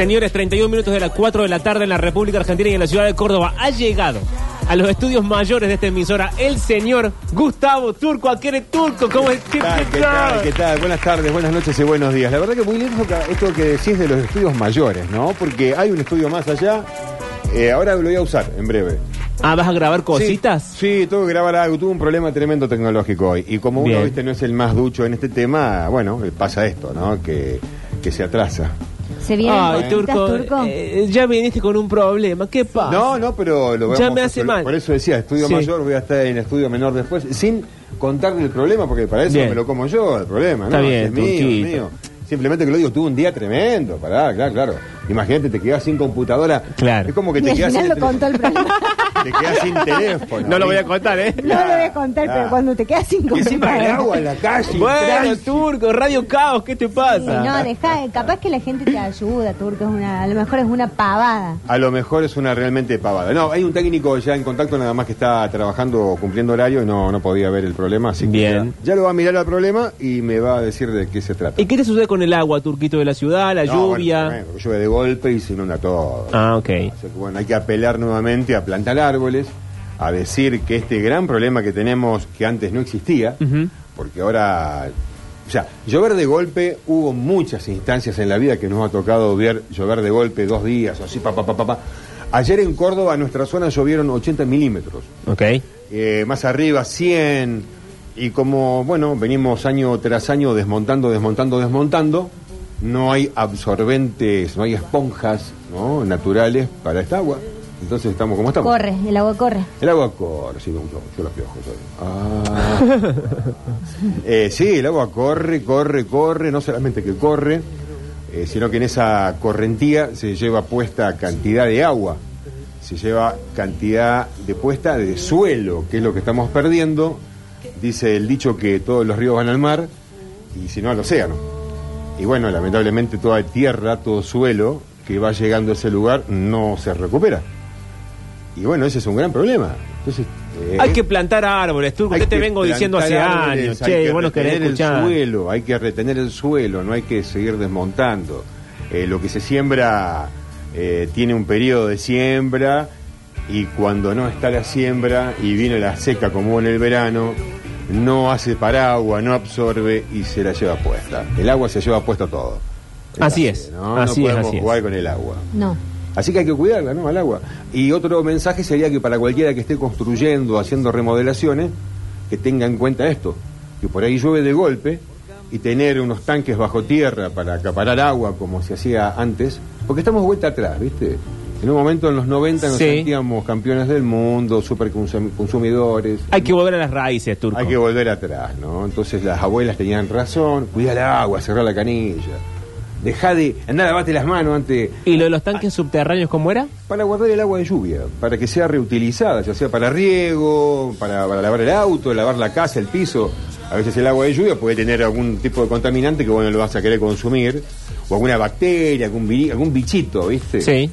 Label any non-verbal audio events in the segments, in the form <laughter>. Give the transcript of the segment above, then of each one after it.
Señores, 31 minutos de las 4 de la tarde en la República Argentina y en la ciudad de Córdoba. Ha llegado a los estudios mayores de esta emisora el señor Gustavo Turco. Aquere Turco, ¿cómo es? ¿Qué tal, qué tal, qué tal? Buenas tardes, buenas noches y buenos días. La verdad que muy lindo esto que decís de los estudios mayores, ¿no? Porque hay un estudio más allá. Eh, ahora lo voy a usar en breve. Ah, ¿vas a grabar cositas? Sí, sí, tengo que grabar algo. Tuve un problema tremendo tecnológico hoy. Y como uno, viste, no es el más ducho en este tema, bueno, pasa esto, ¿no? Que, que se atrasa. ¿Se vienen Ay, Turco, Turco? eh, ya viniste con un problema. ¿Qué pasa? No, no, pero lo Ya vamos me hace mal. Por eso decía, estudio Sí. mayor, voy a estar en estudio menor después, sin contarle el problema, porque para eso Bien. me lo como yo, el problema, ¿no? Está bien, es mío, es mío. Simplemente que lo digo, tuve un día tremendo, pará, claro, claro. Imagínate, te quedas sin computadora. Claro. Es como que te quedas sin final lo contó el <laughs> te quedas sin teléfono. No lo voy a contar, ¿eh? No lo voy a contar, Ah. pero cuando te quedas sin Y encima el computadora. agua en la calle. Bueno. Turco, Radio Caos, ¿qué te Sí, pasa? no, deja, capaz que la gente te ayuda, Turco, es una, a lo mejor es una pavada. A lo mejor es una realmente pavada. No, hay un técnico ya en contacto nada más que está trabajando, cumpliendo horario y no, no podía ver el problema. Así que Bien. Ya, ya lo va a mirar al problema y me va a decir de qué se trata. ¿Y qué te sucede con el agua, Turquito, de la ciudad, la No, lluvia? Bueno, de golpe y se inunda todo. Ah, ok. O sea que, bueno, hay que apelar nuevamente a plantar árboles, a decir que este gran problema que tenemos, que antes no existía, Ujú. porque ahora, o sea, llover de golpe, hubo muchas instancias en la vida que nos ha tocado ver llover de golpe dos días, o así, pa, pa, pa, pa, pa. Ayer en Córdoba, en nuestra zona, llovieron 80 milímetros. Ok. Eh, más arriba 100 y como bueno venimos año tras año desmontando desmontando desmontando no hay absorbentes no hay esponjas ¿no? naturales para esta agua entonces estamos como estamos Corre, el agua corre. el agua corre sí, yo, yo los piojos soy. Ah. <laughs> Eh, sí el agua corre corre corre no solamente que corre eh, sino que en esa correntía se lleva puesta cantidad de agua se lleva cantidad de puesta de suelo, que es lo que estamos perdiendo. Dice el dicho que todos los ríos van al mar y si no al océano. Y bueno, lamentablemente toda tierra, todo suelo que va llegando a ese lugar no se recupera. Y bueno, ese es un gran problema. Entonces, eh, Hay que plantar árboles, Turco. hay Yo te vengo diciendo hace árboles, años. hay Che, que bueno, retener el suelo, hay que retener el suelo, no hay que seguir desmontando. Eh, lo que se siembra eh, tiene un periodo de siembra y cuando no está la siembra y viene la seca como en el verano, no hace paraguas, no absorbe y se la lleva puesta. El agua se lleva puesta todo. Así es, ¿no? así no es, podemos así es. jugar con el agua. No. Así que hay que cuidarla, ¿no? Al agua. Y otro mensaje sería que para cualquiera que esté construyendo, haciendo remodelaciones, que tenga en cuenta esto, que por ahí llueve de golpe y tener unos tanques bajo tierra para acaparar agua como se hacía antes, porque estamos vuelta atrás, ¿viste? En un momento en los 90 nos Sí. sentíamos campeones del mundo, super consumidores. Hay que volver a las raíces, Turco. Hay que volver atrás, ¿no? Entonces las abuelas tenían razón, cuida el agua, cerrar la canilla. Dejá de andar a lavarte las manos antes ¿Y lo de los tanques subterráneos cómo era? para guardar el agua de lluvia, para que sea reutilizada, ya sea para riego, para, para lavar el auto, lavar la casa, el piso. A veces el agua de lluvia puede tener algún tipo de contaminante que bueno lo vas a querer consumir, o alguna bacteria, algún, algún bichito, ¿viste? Sí.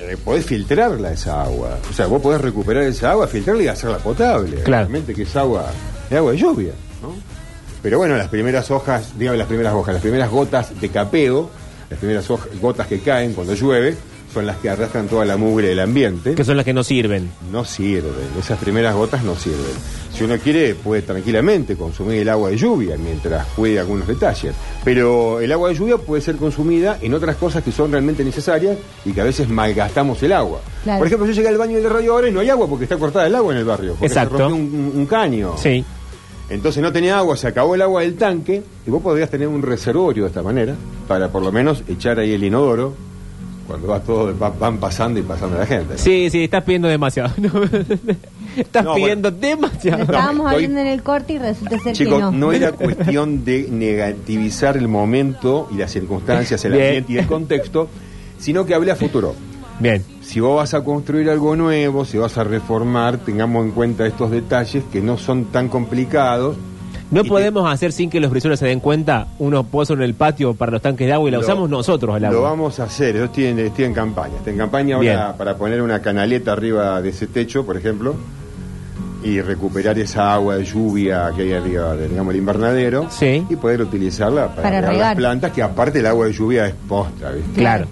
Eh, podés filtrarla esa agua. O sea, vos podés recuperar esa agua, filtrarla y hacerla potable. Claro. Realmente que es agua, es agua de lluvia, ¿no? Pero bueno, las primeras hojas, digamos las primeras hojas, las primeras gotas de capeo, las primeras hoj- gotas que caen cuando llueve, son las que arrastran toda la mugre del ambiente. Que son las que no sirven. No sirven, esas primeras gotas no sirven. Si uno quiere, puede tranquilamente consumir el agua de lluvia mientras cuide algunos detalles. Pero el agua de lluvia puede ser consumida en otras cosas que son realmente necesarias y que a veces malgastamos el agua. Claro. Por ejemplo, yo llegué al baño de radio ahora y no hay agua porque está cortada el agua en el barrio. Porque Exacto. se rompió un, un- un caño. Sí. Entonces no tenía agua, se acabó el agua del tanque y vos podrías tener un reservorio de esta manera para por lo menos echar ahí el inodoro cuando va todo, va- van pasando y pasando la gente. ¿no? Sí, sí, estás pidiendo demasiado. <laughs> estás No, pidiendo demasiado. estábamos estoy- hablando en el corte y resulta ser Chicos, que no. no era <laughs> cuestión de negativizar el momento y las circunstancias, el Bien. ambiente y el contexto, sino que hablé a futuro. Bien. Si vos vas a construir algo nuevo, si vas a reformar, tengamos en cuenta estos detalles que no son tan complicados. No te- podemos hacer sin que los brisones se den cuenta unos pozos en el patio para los tanques de agua y la Lo- usamos nosotros el Lo agua. vamos a hacer, yo estoy en, estoy en campaña. Estoy en campaña ahora Bien. para poner una canaleta arriba de ese techo, por ejemplo, y recuperar esa agua de lluvia que hay arriba del digamos, el invernadero Sí. y poder utilizarla para, Para regar las plantas, que aparte el agua de lluvia es postra, ¿viste? Claro.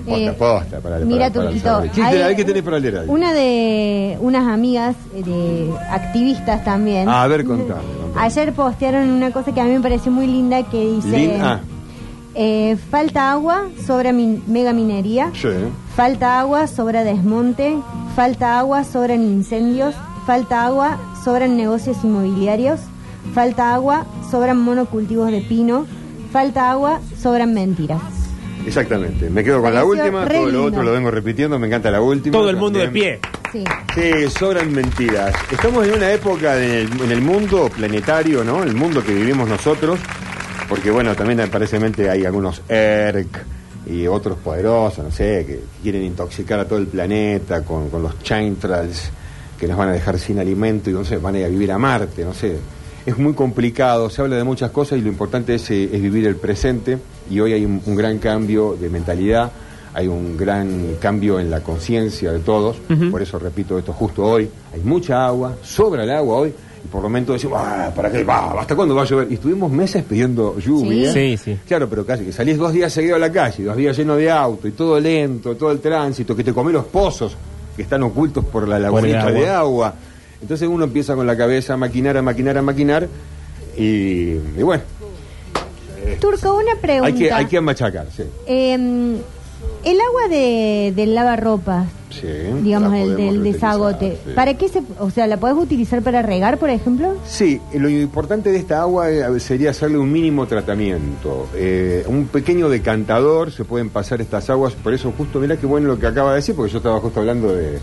Posta, Eh, posta. Para, mira, para- para Turquito, saber. ¿Qué, hay- tenés- qué tenés para leer ahí? Una de unas amigas eh, de activistas también. Ah, a ver, contame, contame. Ayer postearon una cosa que a mí me pareció muy linda que dice... Lin- ah. eh, falta agua, sobra min- mega minería. Sí. Falta agua, sobra desmonte. Falta agua, sobran incendios. Falta agua, sobran negocios inmobiliarios. Falta agua, sobran monocultivos de pino. Falta agua, sobran mentiras. Exactamente. Me quedo con la Pareció última, re todo lo lindo. otro lo vengo repitiendo, me encanta la última. Todo el mundo de también. pie. Sí. Sí, sobran mentiras. Estamos en una época de- en el mundo planetario, ¿no? El mundo que vivimos nosotros, porque bueno, también aparentemente hay algunos ERC y otros poderosos, no sé, que quieren intoxicar a todo el planeta con, con los chaintrals que nos van a dejar sin alimento y no sé, van a ir a vivir a Marte, no sé. Es muy complicado, se habla de muchas cosas y lo importante es, eh, es vivir el presente y hoy hay un, un gran cambio de mentalidad, hay un gran cambio en la conciencia de todos, por eso repito esto justo hoy, hay mucha agua, sobra el agua hoy y por lo menos decimos, ah, ¿para qué? Va, ¿Hasta cuándo va a llover? Y estuvimos meses pidiendo lluvia. Sí, sí. Claro, pero casi que salís dos días seguidos a la calle, dos días llenos de auto y todo lento, todo el tránsito, que te comés los pozos que están ocultos por la lagunita de agua. Entonces uno empieza con la cabeza a maquinar, a maquinar, a maquinar y, y bueno, Turco, una pregunta. hay que, hay que machacar, sí. Eh, el agua de, del lavarropas, Sí, digamos, el del desagote, sí. ¿para qué se, o sea, la puedes utilizar para regar, por ejemplo? Sí, lo importante de esta agua eh, sería hacerle un mínimo tratamiento. Eh, un pequeño decantador, se pueden pasar estas aguas, por eso justo, mirá qué bueno lo que acaba de decir, porque yo estaba justo hablando de,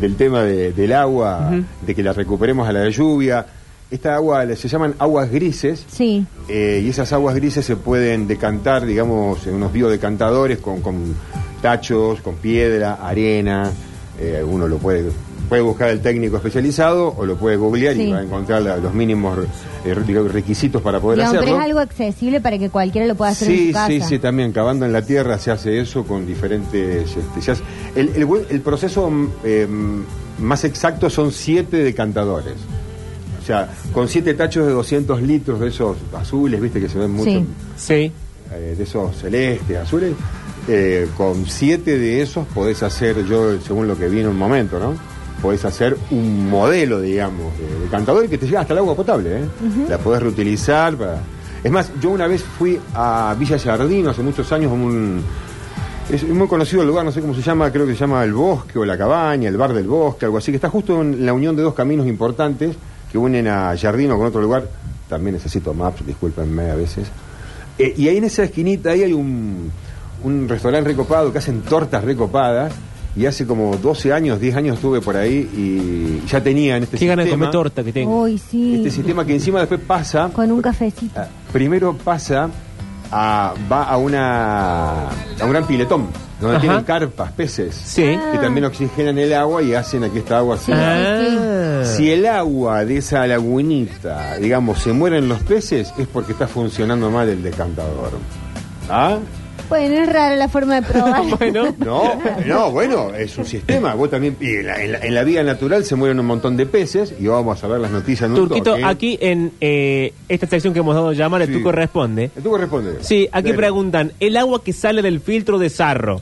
del tema de- del agua, de que la recuperemos a la lluvia. Esta agua se llaman aguas grises, Sí. eh, y esas aguas grises se pueden decantar, digamos, en unos biodecantadores con, con tachos, con piedra, arena. eh, uno lo puede puede buscar el técnico especializado o lo puede googlear Sí. y va a encontrar la- los mínimos eh, requisitos para poder Digamos, pero hacerlo. es algo accesible para que cualquiera lo pueda hacer en Sí, su casa. sí, sí, también cavando en la tierra se hace eso con diferentes... este, se hace- el, el buen- el proceso mm, eh, más exacto son siete decantadores. O sea, con siete tachos de 200 litros de esos azules, viste que se ven mucho, Sí. Sí. eh, de esos celestes, azules, eh, con siete de esos podés hacer, yo según lo que vi en un momento, ¿no? Podés hacer un modelo, digamos, de decantador y que te llega hasta el agua potable, ¿eh? La podés reutilizar para... Es más, yo una vez fui a Villa Jardino hace muchos años, un... Es muy conocido el lugar, no sé cómo se llama, creo que se llama el bosque o la cabaña, el bar del bosque, algo así, que está justo en la unión de dos caminos importantes que unen a Jardino con otro lugar. También necesito maps, discúlpenme a veces. Eh, y ahí en esa esquinita ahí hay un, un restaurante recopado que hacen tortas recopadas. Y hace como 12 años, 10 años estuve por ahí y ya tenían este Qué ganas de sistema. comer torta que tengo. Uy, sí. Este sistema que encima después pasa Con un cafecito. Ah, primero pasa a, va a una a un gran piletón donde Ajá. tienen carpas, peces Sí. que también oxigenan el agua y hacen aquí esta agua así. Ah. Si el agua de esa lagunita, digamos, se mueren los peces, es porque está funcionando mal el decantador. ¿Ah? Bueno, es rara la forma de probar. <laughs> Bueno. No, no, bueno, es un sistema. Vos también, y en la, en la- en la vida natural se mueren un montón de peces y vamos a ver las noticias en un Turquito, toque. aquí en eh, esta sección que hemos dado a llamar, el Sí. Turco responde. ¿Tú corresponde? Sí, aquí Dale. preguntan, ¿el agua que sale del filtro de sarro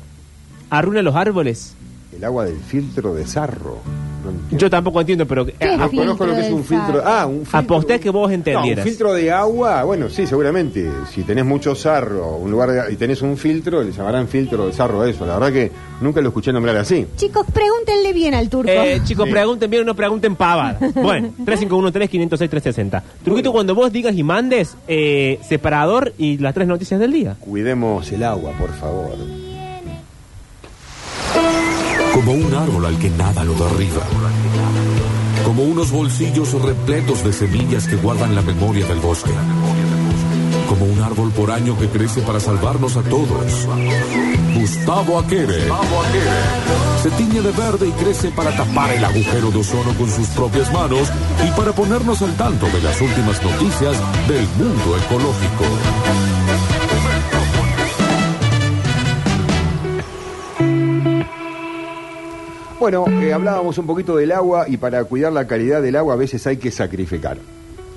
arruina los árboles? El agua del filtro de sarro. No entiendo. Yo tampoco entiendo, pero... eh, ¿Qué a- Ah, filtro conozco lo que es un filtro. Ah, un filtro. Aposté que vos entendieras. No, un filtro de agua, bueno, sí, seguramente. Si tenés mucho sarro, un lugar de- y tenés un filtro, le llamarán filtro de sarro a eso. La verdad que nunca lo escuché nombrar así. Chicos, pregúntenle bien al turco. Eh, chicos, Sí. pregunten bien o no pregunten pavada. <laughs> Bueno, 351-3506-360. Turquito, cuando vos digas y mandes, eh, separador y las tres noticias del día. Cuidemos el agua, por favor. Como un árbol al que nada lo derriba. Como unos bolsillos repletos de semillas que guardan la memoria del bosque. Como un árbol por año que crece para salvarnos a todos. Gustavo Aquere. Se tiñe de verde y crece para tapar el agujero de ozono con sus propias manos y para ponernos al tanto de las últimas noticias del mundo ecológico. Bueno, eh, hablábamos un poquito del agua y para cuidar la calidad del agua a veces hay que sacrificar.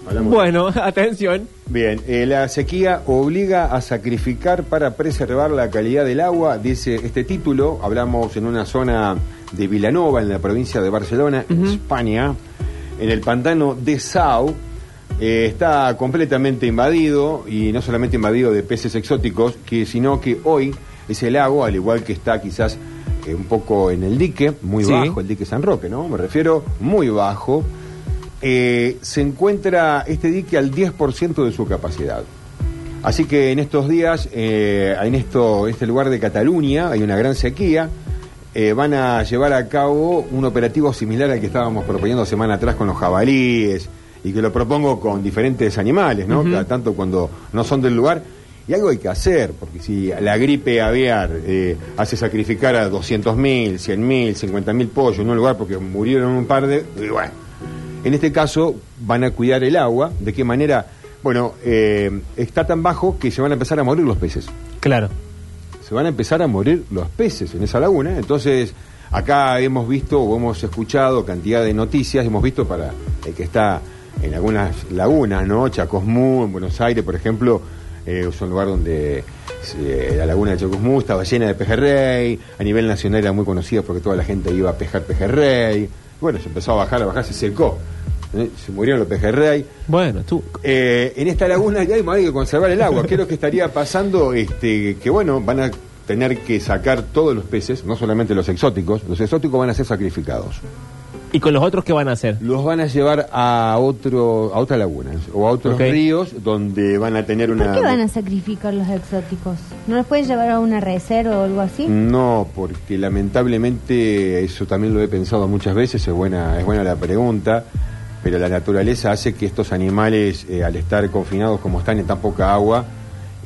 Hablamos. Bueno, <laughs> atención. Bien, eh, la sequía obliga a sacrificar para preservar la calidad del agua, dice este título. Hablamos en una zona de Vilanova, en la provincia de Barcelona, en España, en el pantano de Sau. eh, está completamente invadido, y no solamente invadido de peces exóticos, que, sino que hoy ese lago, al igual que está quizás un poco en el dique, muy Sí. bajo, el dique San Roque, ¿no? Me refiero muy bajo, eh, se encuentra este dique al 10% de su capacidad. Así que en estos días, eh, en esto, este lugar de Cataluña, hay una gran sequía. eh, van a llevar a cabo un operativo similar al que estábamos proponiendo semana atrás con los jabalíes y que lo propongo con diferentes animales, ¿no? Tanto cuando no son del lugar. Y algo hay que hacer, porque si la gripe aviar eh, hace sacrificar a 200.000, 100.000, 50.000 pollos en un lugar porque murieron un par de... y bueno, en este caso van a cuidar el agua. ¿De qué manera? Bueno, eh, está tan bajo que se van a empezar a morir los peces. Claro. Se van a empezar a morir los peces en esa laguna. Entonces, acá hemos visto o hemos escuchado cantidad de noticias, hemos visto para el que está en algunas lagunas, ¿no? Chacosmú, en Buenos Aires, por ejemplo, eh, es un lugar donde eh, la laguna de Chacosmú estaba llena de pejerrey, a nivel nacional era muy conocida porque toda la gente iba a pescar pejerrey. Bueno, se empezó a bajar, a bajar, se secó. ¿eh? Se murieron los pejerrey. Bueno, tú. Eh, en esta laguna ya hay, hay que conservar el agua. ¿Qué es lo que estaría pasando? Este, que bueno, van a tener que sacar todos los peces, no solamente los exóticos. Los exóticos van a ser sacrificados. ¿Y con los otros qué van a hacer? Los van a llevar a otro, a otra laguna o a otros ríos donde van a tener una. ¿Por qué van a sacrificar los exóticos? ¿No los pueden llevar a una reserva o algo así? No, porque lamentablemente eso también lo he pensado muchas veces, es buena, es buena la pregunta, pero la naturaleza hace que estos animales, eh, al estar confinados como están en tan poca agua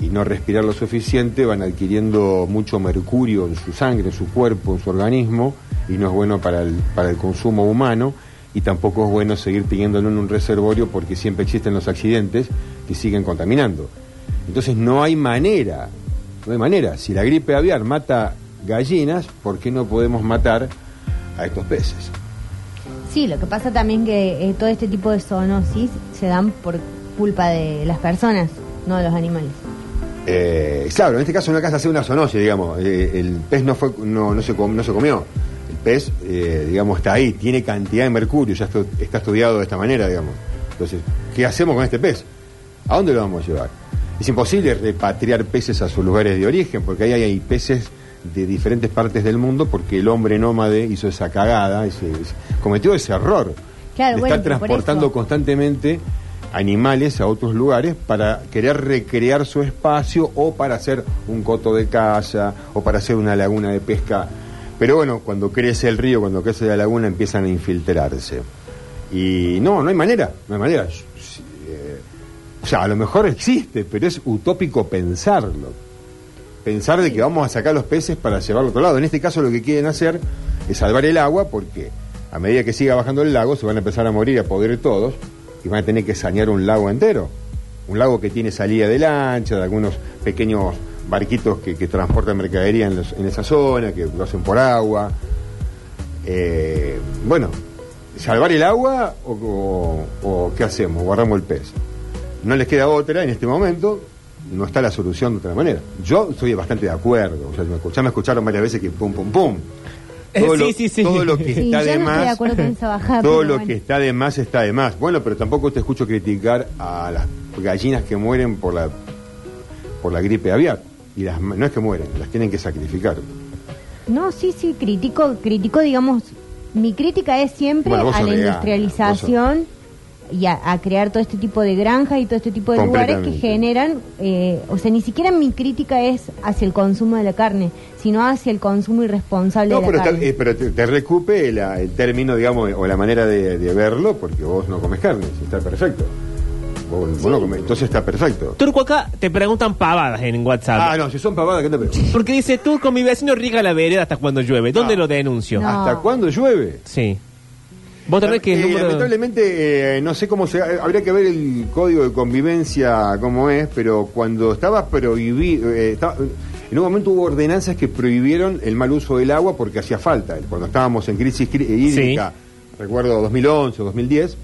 y no respirar lo suficiente, van adquiriendo mucho mercurio en su sangre, en su cuerpo, en su organismo, y no es bueno para el, para el consumo humano, y tampoco es bueno seguir teniéndolo en un reservorio porque siempre existen los accidentes que siguen contaminando. Entonces no hay manera, no hay manera. Si la gripe aviar mata gallinas, ¿por qué no podemos matar a estos peces? Sí, lo que pasa también que eh, todo este tipo de zoonosis se dan por culpa de las personas, no de los animales. Eh, claro, en este caso no alcanza a ser una zoonosis, digamos. Eh, el pez no, fue, no, no, se, com- no se comió. El pez, eh, digamos, está ahí, tiene cantidad de mercurio, ya está estudiado de esta manera, digamos. Entonces, ¿qué hacemos con este pez? ¿A dónde lo vamos a llevar? Es imposible repatriar peces a sus lugares de origen, porque ahí hay peces de diferentes partes del mundo, porque el hombre nómade hizo esa cagada, ese- ese- cometió ese error Claro, de bueno, estar transportando constantemente animales a otros lugares para querer recrear su espacio o para hacer un coto de caza o para hacer una laguna de pesca. Pero bueno, cuando crece el río, cuando crece la laguna, empiezan a infiltrarse. Y no, no hay manera, no hay manera. Eh, O sea, a lo mejor existe, pero es utópico pensarlo. Pensar de que vamos a sacar los peces para llevarlo a otro lado. En este caso lo que quieren hacer es salvar el agua porque a medida que siga bajando el lago se van a empezar a morir, a poder todos y van a tener que sanear un lago entero. Un lago que tiene salida de lancha, de algunos pequeños barquitos que, transportan mercadería en, esa zona, que lo hacen por agua. Eh, bueno, ¿salvar el agua o, qué hacemos? Guardamos el pez. No les queda otra en este momento, no está la solución de otra manera. Yo estoy bastante de acuerdo, ya me escucharon varias veces que pum, pum, pum. Todo, sí, lo, sí, sí. todo lo que está de más, todo lo que está de más está de más. Bueno, pero tampoco te escucho criticar a las gallinas que mueren por la por la gripe aviar. Y las, no es que mueren, las tienen que sacrificar. No, sí, sí, critico, critico, digamos, mi crítica es siempre Bueno, a la industrialización y a, a crear todo este tipo de granjas y todo este tipo de lugares que generan, eh, o sea, ni siquiera mi crítica es hacia el consumo de la carne, sino hacia el consumo irresponsable No, de la pero, carne. te, eh, pero te, te recupe la- el término, digamos, o la manera de, de verlo, porque vos no comes carne, si está perfecto. Vos, vos no comés, entonces está perfecto. Turco, acá te preguntan pavadas en WhatsApp. Ah, no, si son pavadas, ¿qué te pregunto? Porque dice, Turco, mi vecino riega la vereda hasta cuando llueve. ¿Dónde Ah. lo denuncio? No. ¿Hasta cuándo llueve? Sí. Vos tenés que el Eh, número... Lamentablemente, eh, no sé cómo se. eh, Habría que ver el código de convivencia, cómo es, pero cuando estaba prohibido. eh, estaba- en un momento hubo ordenanzas que prohibieron el mal uso del agua porque hacía falta. Cuando estábamos en crisis cri- hídrica, recuerdo 2011 o 2010,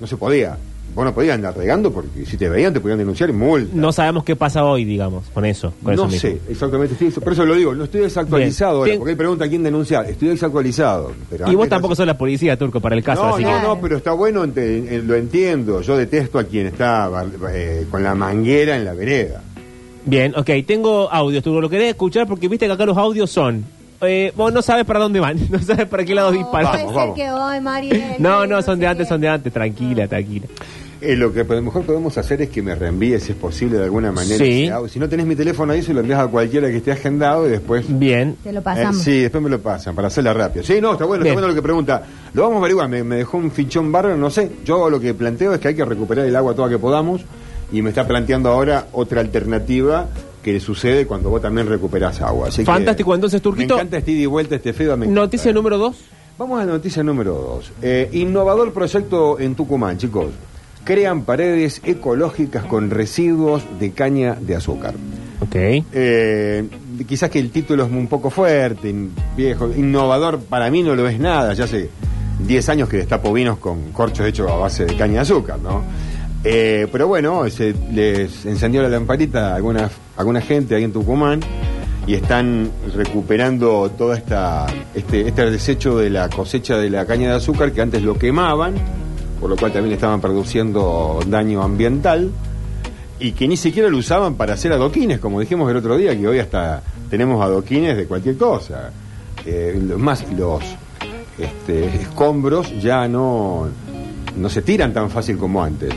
no se podía. Vos no podías andar regando porque si te veían te podían denunciar y multa. No sabemos qué pasa hoy, digamos, con eso. Con eso No mismo. sé, exactamente. Estoy, por eso lo digo, no estoy desactualizado ahora, Ten- porque él pregunta a quién denunciar. Estoy desactualizado. pero Y vos no tampoco sé. sos la policía, Turco, para el caso, No, así no, que... no, pero está bueno, ente- eh, lo entiendo. Yo detesto a quien está eh, con la manguera en la vereda. Bien, ok, tengo audios, Turco, lo querés escuchar porque viste que acá los audios son... Eh, vos no sabes para dónde van, <laughs> no sabes para qué lado disparar. Vamos, vamos. que hoy, Mariel. No, no, son sé de antes, qué. son de antes, tranquila, tranquila. Eh, lo que a lo mejor podemos hacer es que me reenvíes, si es posible, de alguna manera. Sí. Si no tenés mi teléfono ahí, se lo envías a cualquiera que esté agendado y después... Bien, Te lo Eh, pasamos. sí, después me lo pasan para hacerla rápido. Sí, no, está bueno, Bien. está bueno lo que pregunta. Lo vamos a averiguar, me, me dejó un fichón bárbaro, no sé. Yo lo que planteo es que hay que recuperar el agua toda que podamos y me está planteando ahora otra alternativa que le sucede cuando vos también recuperás agua. Así que Fantástico, entonces, Turquito. Me encanta este ida y vuelta, este feo. noticia número dos. Vamos a la noticia número dos. Eh, innovador proyecto en Tucumán, chicos. Crean paredes ecológicas con residuos de caña de azúcar. Ok. Eh, quizás que el título es un poco fuerte, viejo, innovador, para mí no lo es nada, ya hace 10 años que destapo vinos con corchos hechos a base de caña de azúcar, ¿no? Eh, pero bueno, se les encendió la lamparita a alguna, alguna gente ahí en Tucumán y están recuperando todo esta, este, este desecho de la cosecha de la caña de azúcar que antes lo quemaban, por lo cual también estaban produciendo daño ambiental y que ni siquiera lo usaban para hacer adoquines, como dijimos el otro día, que hoy hasta tenemos adoquines de cualquier cosa. Eh, más los este, escombros ya no, no se tiran tan fácil como antes.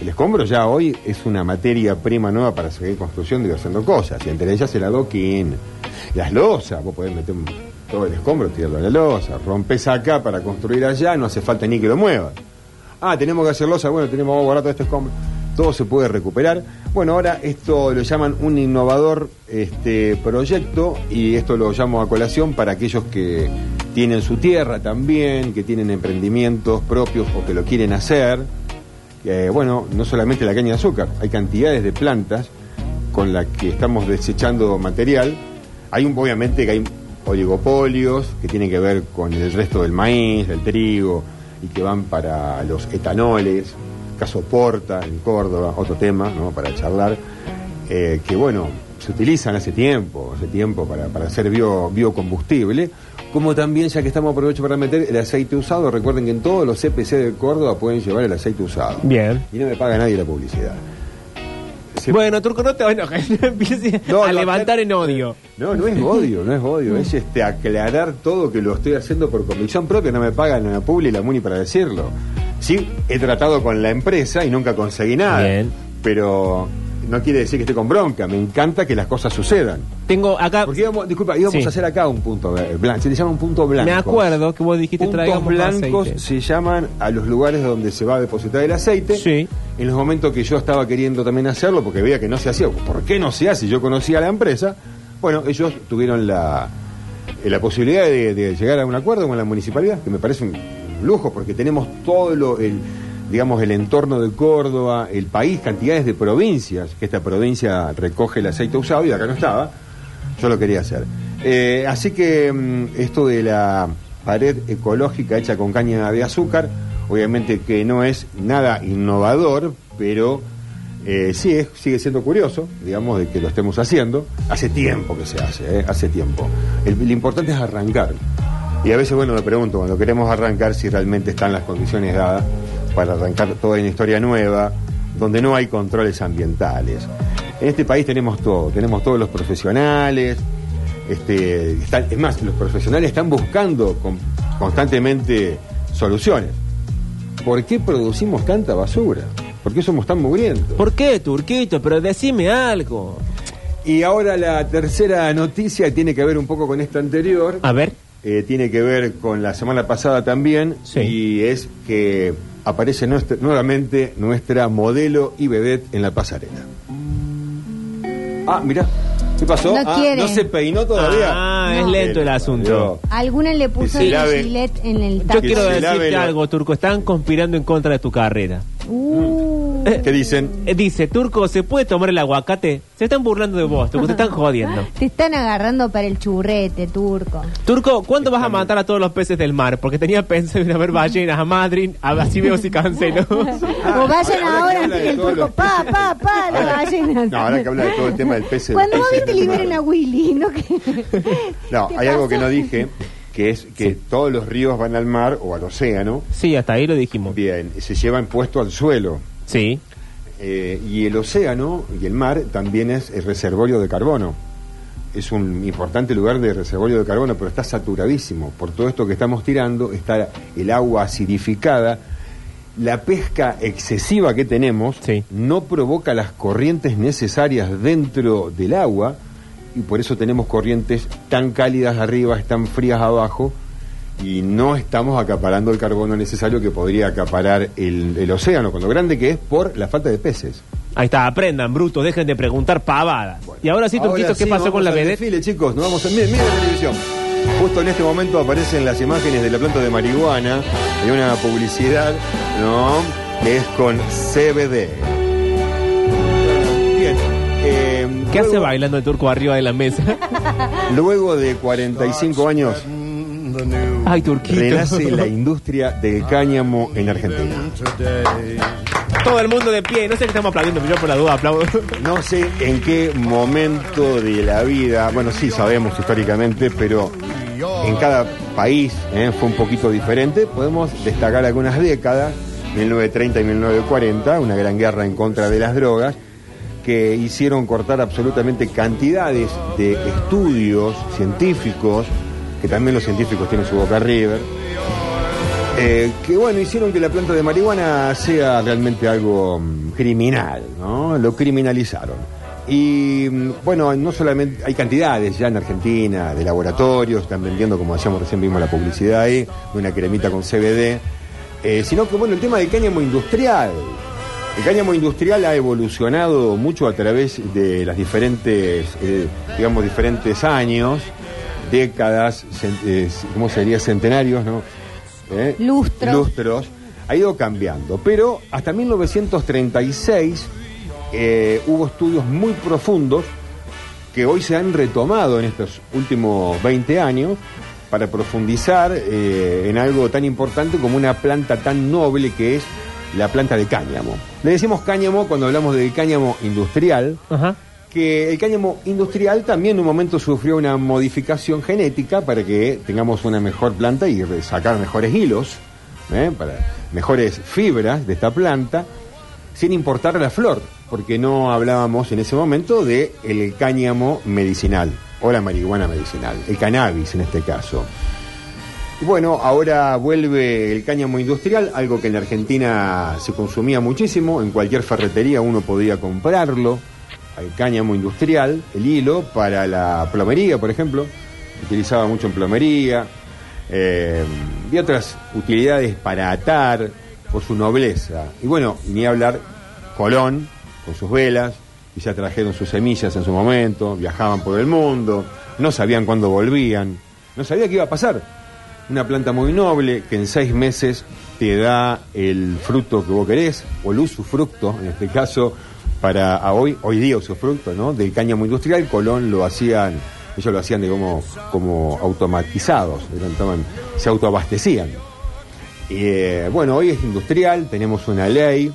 El escombro ya hoy es una materia prima nueva para seguir construyendo y haciendo cosas, y entre ellas el adoquín, las losas, vos podés meter un- todo el escombro, tirarlo a la losa, rompes acá para construir allá, no hace falta ni que lo muevas. Ah, tenemos que hacer losa, bueno, tenemos todo este escombro. Todo se puede recuperar. Bueno, ahora esto lo llaman un innovador este, proyecto y esto lo llamo a colación para aquellos que tienen su tierra también, que tienen emprendimientos propios o que lo quieren hacer. Bueno, no solamente la caña de azúcar, hay cantidades de plantas con las que estamos desechando material. Hay un, obviamente que hay oligopolios que tienen que ver con el resto del maíz, del trigo, y que van para los etanoles, caso Porta en Córdoba, otro tema ¿no? para charlar, eh, que bueno, se utilizan hace tiempo, hace tiempo para, para hacer bio, biocombustible, como también, ya que estamos aprovecho para meter el aceite usado, recuerden que en todos los CPC de Córdoba pueden llevar el aceite usado. Bien. Y no me paga nadie la publicidad. Se- Bueno, Turco, no te enojar, <laughs> no empieces No, a no, levantar en odio. No, no es odio, no es odio, es este aclarar todo que lo estoy haciendo por convicción propia, no me pagan la Publi y la Muni para decirlo. Sí, he tratado con la empresa y nunca conseguí nada. Bien. Pero no quiere decir que esté con bronca, me encanta que las cosas sucedan. Tengo acá... Porque íbamos, disculpa, íbamos Sí. a hacer acá un punto eh, blanco, se le llama un punto blanco. Me acuerdo que vos dijiste Puntos blancos aceite. se llaman a los lugares donde se va a depositar el aceite. Sí. En los momentos que yo estaba queriendo también hacerlo, porque veía que no se hacía, ¿por qué no se hace? Yo conocía a la empresa. Bueno, ellos tuvieron la, eh, la posibilidad de, de llegar a un acuerdo con la municipalidad, que me parece un lujo, porque tenemos todo lo, el, digamos, el entorno de Córdoba, el país, cantidades de provincias, que esta provincia recoge el aceite usado y acá no estaba. Yo lo quería hacer. Eh, así que mm, esto de la pared ecológica hecha con caña de azúcar, obviamente que no es nada innovador, pero eh, sí es, sigue siendo curioso, digamos, de que lo estemos haciendo. Hace tiempo que se hace, ¿eh? hace tiempo. El- lo importante es arrancar. Y a veces, bueno, me pregunto, cuando queremos arrancar, si realmente están las condiciones dadas para arrancar toda una historia nueva, donde no hay controles ambientales. En este país tenemos todo, tenemos todos los profesionales, este, están- es más, los profesionales están buscando con- constantemente soluciones. ¿Por qué producimos tanta basura? ¿Por qué somos tan mugrientos? ¿Por qué, Turquito? Pero decime algo. Y ahora la tercera noticia tiene que ver un poco con esta anterior. A ver. Eh, tiene que ver con la semana pasada también Sí. y es que aparece nuestra- nuevamente nuestra modelo y vedette en la pasarela. Ah, mira, ¿qué pasó? No Ah, quiere. no se peinó todavía. Ah, es lento el asunto. Alguna le puso el gilet en el Yo taco. quiero se lave decirte algo, Turco. Están conspirando en contra de tu carrera. Uh, <laughs> ¿Qué dicen? Eh, Dice, Turco, ¿se puede tomar el aguacate? Se están burlando de vos, Turco, te están jodiendo. <laughs> Te están agarrando para el churrete, turco. Turco, ¿cuándo vas a matar a todos los peces del mar? Porque tenía pensado a ver ballenas a Madrid, a- así veo si cancelo. <laughs> o vayan ahora que el turco, los pa, pa, pa, las ballenas. No, ahora que habla de todo el tema del pez. del Cuando vos viste en liberen a Willy, ¿no? No, ¿Qué hay algo que no dije, que es que todos los ríos van al mar o al océano. sí, hasta ahí lo dijimos. Bien, se llevan puesto al suelo. Sí. Eh, y el océano y el mar también es el reservorio de carbono. Es un importante lugar de reservorio de carbono, pero está saturadísimo. Por todo esto que estamos tirando, está el agua acidificada. La pesca excesiva que tenemos Sí. no provoca las corrientes necesarias dentro del agua y por eso tenemos corrientes tan cálidas arriba, tan frías abajo y no estamos acaparando el carbono necesario que podría acaparar el, el océano, con lo grande que es por la falta de peces. Ahí está, aprendan, brutos, dejen de preguntar pavadas. y ahora sí, Turquito, Ahora ¿qué sí, pasó con la vedette? desfile, chicos, nos vamos a miren, miren la televisión. Justo en este momento aparecen las imágenes de la planta de marihuana de una publicidad, ¿no? Que es con CBD. Bien. eh, ¿Qué hace bailando el turco arriba de la mesa? <laughs> <laughs> Luego de 45 años, Ay, Turquito. renace la industria del cáñamo en Argentina. Todo el mundo de pie. No sé qué estamos aplaudiendo, pero yo por la duda aplaudo. <laughs> No sé en qué momento de la vida, bueno, sí sabemos históricamente, pero en cada país eh, fue un poquito diferente. Podemos destacar algunas décadas, 1930 y 1940, una gran guerra en contra de las drogas, que hicieron cortar absolutamente cantidades de estudios científicos, que también los científicos tienen su boca arriba, eh, que bueno, hicieron que la planta de marihuana sea realmente algo mm, criminal, ¿no? Lo criminalizaron. Y mm, bueno, no solamente hay cantidades ya en Argentina de laboratorios, están vendiendo, como decíamos recién vimos la publicidad ahí, una cremita con CBD, eh, sino que bueno, el tema del cáñamo industrial. El cáñamo industrial ha evolucionado mucho a través de las diferentes, eh, digamos, diferentes años, décadas, eh, ¿cómo sería? Centenarios, ¿no? ¿Eh? Lustros. Lustros. Ha ido cambiando, pero hasta 1936 eh, hubo estudios muy profundos que hoy se han retomado en estos últimos 20 años para profundizar eh, en algo tan importante como una planta tan noble que es la planta de cáñamo. Le decimos cáñamo cuando hablamos del cáñamo industrial, Ajá. Que el cáñamo industrial también en un momento sufrió una modificación genética para que tengamos una mejor planta y sacar mejores hilos, ¿eh? para mejores fibras de esta planta, sin importar la flor, porque no hablábamos en ese momento de el cáñamo medicinal o la marihuana medicinal, el cannabis en este caso. Y bueno, ahora vuelve el cáñamo industrial, algo que en la Argentina se consumía muchísimo, en cualquier ferretería uno podía comprarlo, el cáñamo industrial, el hilo para la plomería, por ejemplo, utilizaba mucho en plomería, eh, y otras utilidades para atar por su nobleza. Y bueno, ni hablar Colón con sus velas, y ya trajeron sus semillas en su momento, viajaban por el mundo, no sabían cuándo volvían, no sabía qué iba a pasar una planta muy noble que en seis meses te da el fruto que vos querés, o el usufructo, en este caso, para a hoy, hoy día usufructo, ¿no? Del cáñamo industrial, Colón lo hacían, ellos lo hacían digamos, como automatizados, eran- se autoabastecían. Y, eh, bueno, hoy es industrial, tenemos una ley,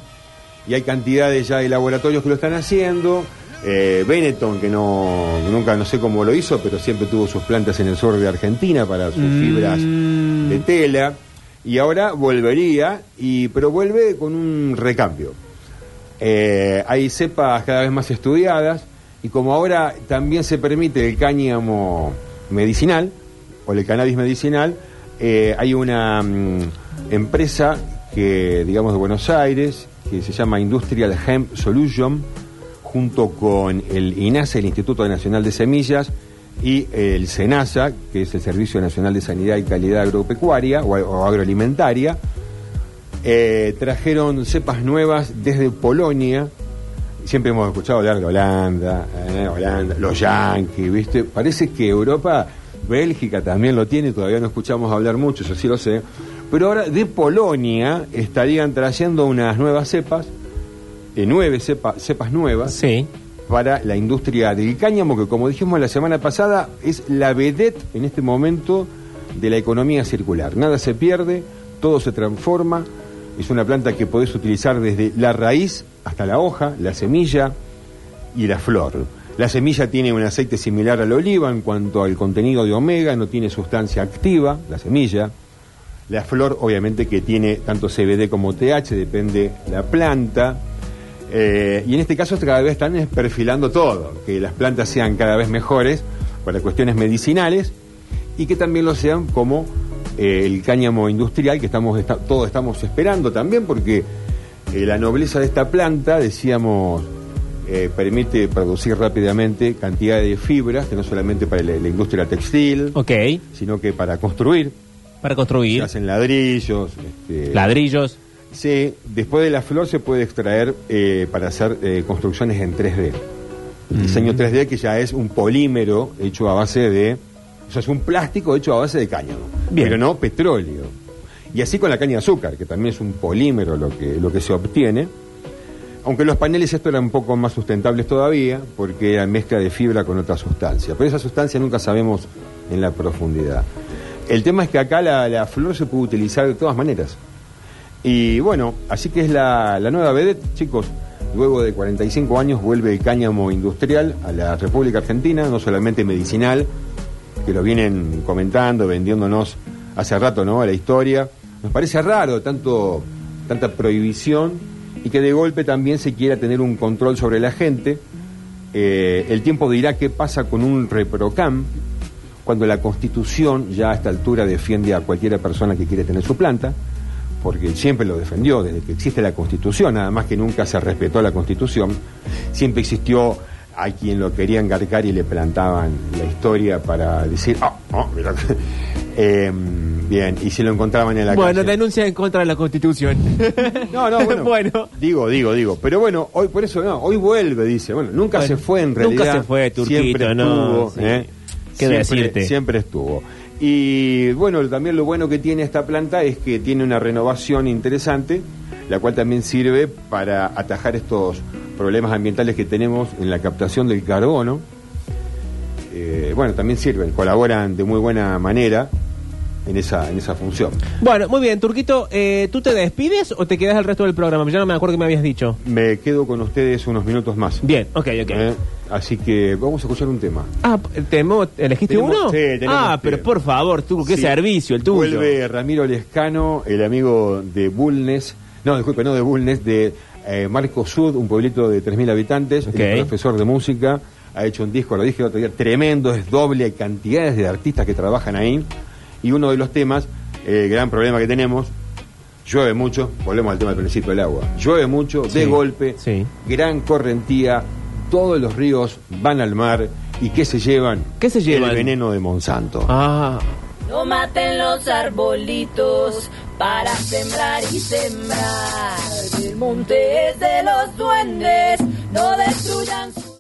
y hay cantidades ya de laboratorios que lo están haciendo. Eh, Benetton, que no nunca no sé cómo lo hizo, pero siempre tuvo sus plantas en el sur de Argentina para sus Mm. fibras de tela. Y ahora volvería, y, pero vuelve con un recambio. Eh, hay cepas cada vez más estudiadas, y como ahora también se permite el cáñamo medicinal, o el cannabis medicinal, eh, hay una mm, empresa que, digamos, de Buenos Aires, que se llama Industrial Hemp Solution, junto con el INASE, el Instituto Nacional de Semillas, y el SENASA, que es el Servicio Nacional de Sanidad y Calidad Agropecuaria o Agroalimentaria, eh, trajeron cepas nuevas desde Polonia. Siempre hemos escuchado hablar de Holanda, eh, Holanda, los Yankees, ¿viste? Parece que Europa, Bélgica también lo tiene, todavía no escuchamos hablar mucho, eso sí lo sé. Pero ahora de Polonia estarían trayendo unas nuevas cepas eh, nueve cepa- cepas nuevas Sí. para la industria del cáñamo, que como dijimos la semana pasada, es la vedette en este momento de la economía circular. Nada se pierde, todo se transforma. Es una planta que podés utilizar desde la raíz hasta la hoja, la semilla y la flor. La semilla tiene un aceite similar al oliva en cuanto al contenido de omega, no tiene sustancia activa, la semilla. La flor, obviamente, que tiene tanto CBD como TH, depende la planta. Eh, y en este caso cada vez están perfilando todo, que las plantas sean cada vez mejores para cuestiones medicinales y que también lo sean como eh, el cáñamo industrial que estamos esta- todos estamos esperando también porque eh, la nobleza de esta planta, decíamos, eh, permite producir rápidamente cantidad de fibras, que no solamente para la, la industria textil, Ok. sino que para construir. Para Se construir hacen ladrillos. este, ladrillos. Sí, después de la flor se puede extraer eh, para hacer eh, construcciones en 3D. El diseño 3D que ya es un polímero hecho a base de... O sea, es un plástico hecho a base de cáñamo, Bien. pero no petróleo. Y así con la caña de azúcar, que también es un polímero lo que, lo que se obtiene. Aunque los paneles esto eran un poco más sustentables todavía, porque era mezcla de fibra con otra sustancia. Pero esa sustancia nunca sabemos en la profundidad. El tema es que acá la, la flor se puede utilizar de todas maneras. Y bueno, así que es la, la nueva vedette, chicos. Luego de 45 años vuelve el cáñamo industrial a la República Argentina, no solamente medicinal, que lo vienen comentando, vendiéndonos hace rato, ¿no? A la historia. Nos parece raro tanto, tanta prohibición y que de golpe también se quiera tener un control sobre la gente. Eh, el tiempo dirá qué pasa con un reprocam cuando la Constitución ya a esta altura defiende a cualquiera persona que quiere tener su planta, porque siempre lo defendió desde que existe la Constitución, nada más que nunca se respetó la Constitución, siempre existió a quien lo querían garcar y le plantaban la historia para decir, ah, ah, mira". <laughs> Eh, bien, y si lo encontraban en la Bueno, calle. denuncia en contra de la Constitución. <laughs> No, no, bueno. <laughs> Bueno. Digo, digo, digo. Pero bueno, hoy por eso no, hoy vuelve, dice. Bueno, nunca Bueno, se fue en nunca realidad. se fue, Turquito, siempre no, estuvo, sí. ¿eh? ¿Qué siempre, decirte? Siempre estuvo. Y bueno, también lo bueno que tiene esta planta es que tiene una renovación interesante, la cual también sirve para atajar estos problemas ambientales que tenemos en la captación del carbono. Eh, bueno, también sirven, colaboran de muy buena manera en esa, en esa función. bueno, muy bien, Turquito, eh, ¿tú te despides o te quedas el resto del programa? Ya no me acuerdo que me habías dicho. Me quedo con ustedes unos minutos más. Bien, ok, ok. ¿eh? Así que vamos a escuchar un tema. Ah, ¿temo- ¿elegiste Tenemos- uno? sí, tenemos ah, pero por favor, tú, qué Sí. servicio el tuyo. Vuelve Ramiro Lescano, el amigo de Bulnes, no, disculpe, no de Bulnes, de eh, Marco Sud, un pueblito de 3.000 habitantes, el profesor de música, ha hecho un disco, lo dije el otro día, tremendo, es doble, hay cantidades de artistas que trabajan ahí, y uno de los temas, el gran problema que tenemos, llueve mucho, volvemos al tema del principio del agua, llueve mucho, de golpe, sí. gran correntía, todos los ríos van al mar, y ¿qué se llevan? ¿Qué se llevan? El veneno de Monsanto. Ah, No maten los arbolitos para sembrar y sembrar. El monte es de los duendes, no destruyan